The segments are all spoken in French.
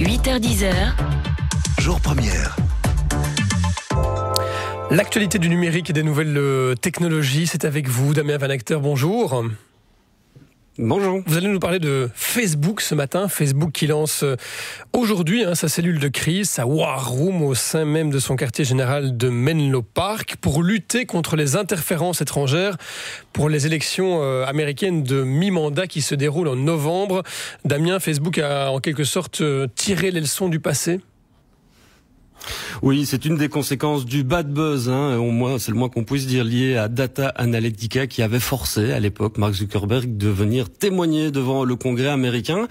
8h10h. Jour première. L'actualité du numérique et des nouvelles euh, technologies, c'est avec vous, Damien Van Acteur, bonjour. Bonjour. Vous allez nous parler de Facebook ce matin. Facebook qui lance euh, aujourd'hui hein, sa cellule de crise, sa War Room au sein même de son quartier général de Menlo Park pour lutter contre les interférences étrangères pour les élections euh, américaines de mi-mandat qui se déroulent en novembre. Damien, Facebook a en quelque sorte euh, tiré les leçons du passé? Oui, c'est une des conséquences du bad buzz, hein, au moins c'est le moins qu'on puisse dire, lié à Data Analytica qui avait forcé à l'époque Mark Zuckerberg de venir témoigner devant le Congrès américain.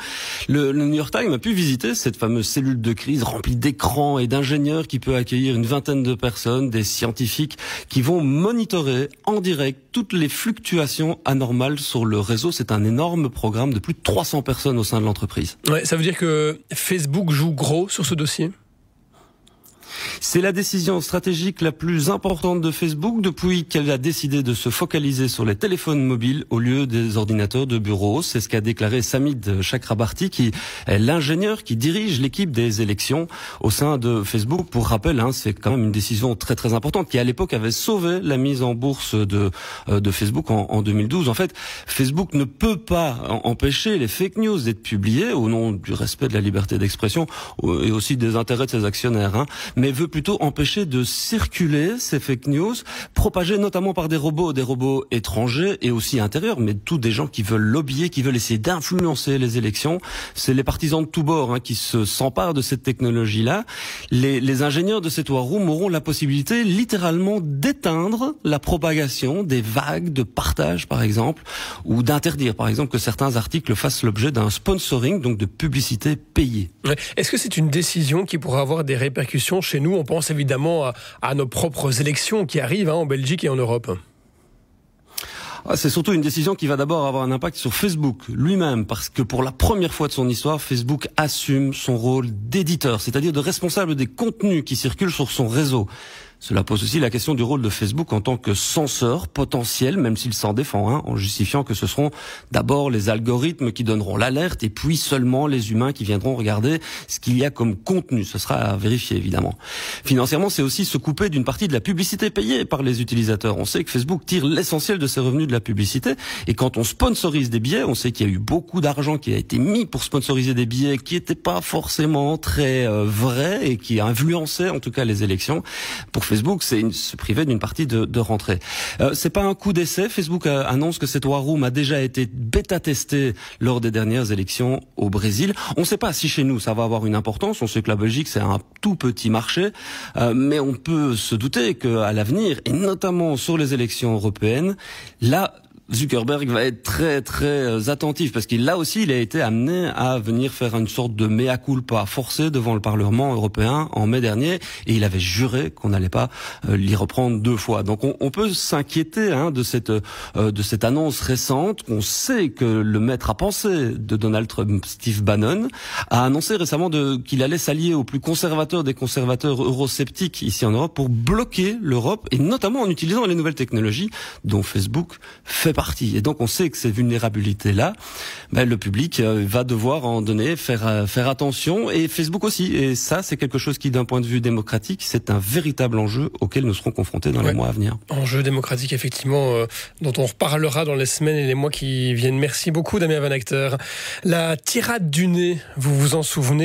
Le, New York Times a pu visiter cette fameuse cellule de crise remplie d'écrans et d'ingénieurs qui peut accueillir une vingtaine de personnes, des scientifiques qui vont monitorer en direct toutes les fluctuations anormales sur le réseau. C'est un énorme programme de plus de 300 personnes au sein de l'entreprise. Ouais, ça veut dire que Facebook joue gros sur ce dossier? C'est la décision stratégique la plus importante de Facebook depuis qu'elle a décidé de se focaliser sur les téléphones mobiles au lieu des ordinateurs de bureau. C'est ce qu'a déclaré Samid Chakrabarti, qui est l'ingénieur qui dirige l'équipe des élections au sein de Facebook. Pour rappel, hein, c'est quand même une décision très très importante qui à l'époque avait sauvé la mise en bourse de, euh, Facebook en, en 2012. En fait, Facebook ne peut pas empêcher les fake news d'être publiées au nom du respect de la liberté d'expression et aussi des intérêts de ses actionnaires. Hein. Mais veut plutôt empêcher de circuler ces fake news, propagées notamment par des robots, des robots étrangers et aussi intérieurs, mais tous des gens qui veulent lobbyer, qui veulent essayer d'influencer les élections. C'est les partisans de tous bords hein, qui se s'emparent de cette technologie-là. Les, les ingénieurs de cette war room auront la possibilité littéralement d'éteindre la propagation des vagues de partage, par exemple, ou d'interdire, par exemple, que certains articles fassent l'objet d'un sponsoring, donc de publicité payée. Est-ce que c'est une décision qui pourra avoir des répercussions chez nous nous, on pense évidemment à, nos propres élections qui arrivent hein, en Belgique et en Europe. Ah, c'est surtout une décision qui va d'abord avoir un impact sur Facebook lui-même, parce que pour la première fois de son histoire, Facebook assume son rôle d'éditeur, c'est-à-dire de responsable des contenus qui circulent sur son réseau. Cela pose aussi la question du rôle de Facebook en tant que censeur potentiel, même s'il s'en défend, hein, en justifiant que ce seront d'abord les algorithmes qui donneront l'alerte et puis seulement les humains qui viendront regarder ce qu'il y a comme contenu. Ce sera à vérifier évidemment. Financièrement, c'est aussi se couper d'une partie de la publicité payée par les utilisateurs. On sait que Facebook tire l'essentiel de ses revenus de la publicité et quand on sponsorise des billets, on sait qu'il y a eu beaucoup d'argent qui a été mis pour sponsoriser des billets qui n'étaient pas forcément très euh, vrais et qui influençaient en tout cas les élections. Facebook, c'est se priver d'une partie de, de rentrée. Euh, c'est pas un coup d'essai. Facebook annonce que cette war room a déjà été bêta testée lors des dernières élections au Brésil. On ne sait pas si chez nous ça va avoir une importance. On sait que la Belgique c'est un tout petit marché, euh, mais on peut se douter qu'à l'avenir, et notamment sur les élections européennes, là Zuckerberg va être très très euh, attentif parce qu'il là aussi il a été amené à venir faire une sorte de mea culpa forcé devant le Parlement européen en mai dernier et il avait juré qu'on n'allait pas euh, l'y reprendre deux fois. Donc on, peut s'inquiéter hein, de cette euh, de cette annonce récente. On sait que le maître à penser de Donald Trump, Steve Bannon, a annoncé récemment qu'il allait s'allier aux plus conservateurs des conservateurs eurosceptiques ici en Europe pour bloquer l'Europe et notamment en utilisant les nouvelles technologies dont Facebook fait partie. Et donc on sait que ces vulnérabilités-là, ben, le public euh, va devoir en donner, faire, euh, faire attention, et Facebook aussi. Et ça, c'est quelque chose qui, d'un point de vue démocratique, c'est un véritable enjeu auquel nous serons confrontés dans les mois à venir. Enjeu démocratique, effectivement, euh, dont on reparlera dans les semaines et les mois qui viennent. Merci beaucoup, Damien Van Acteur. La tirade du nez, vous vous en souvenez?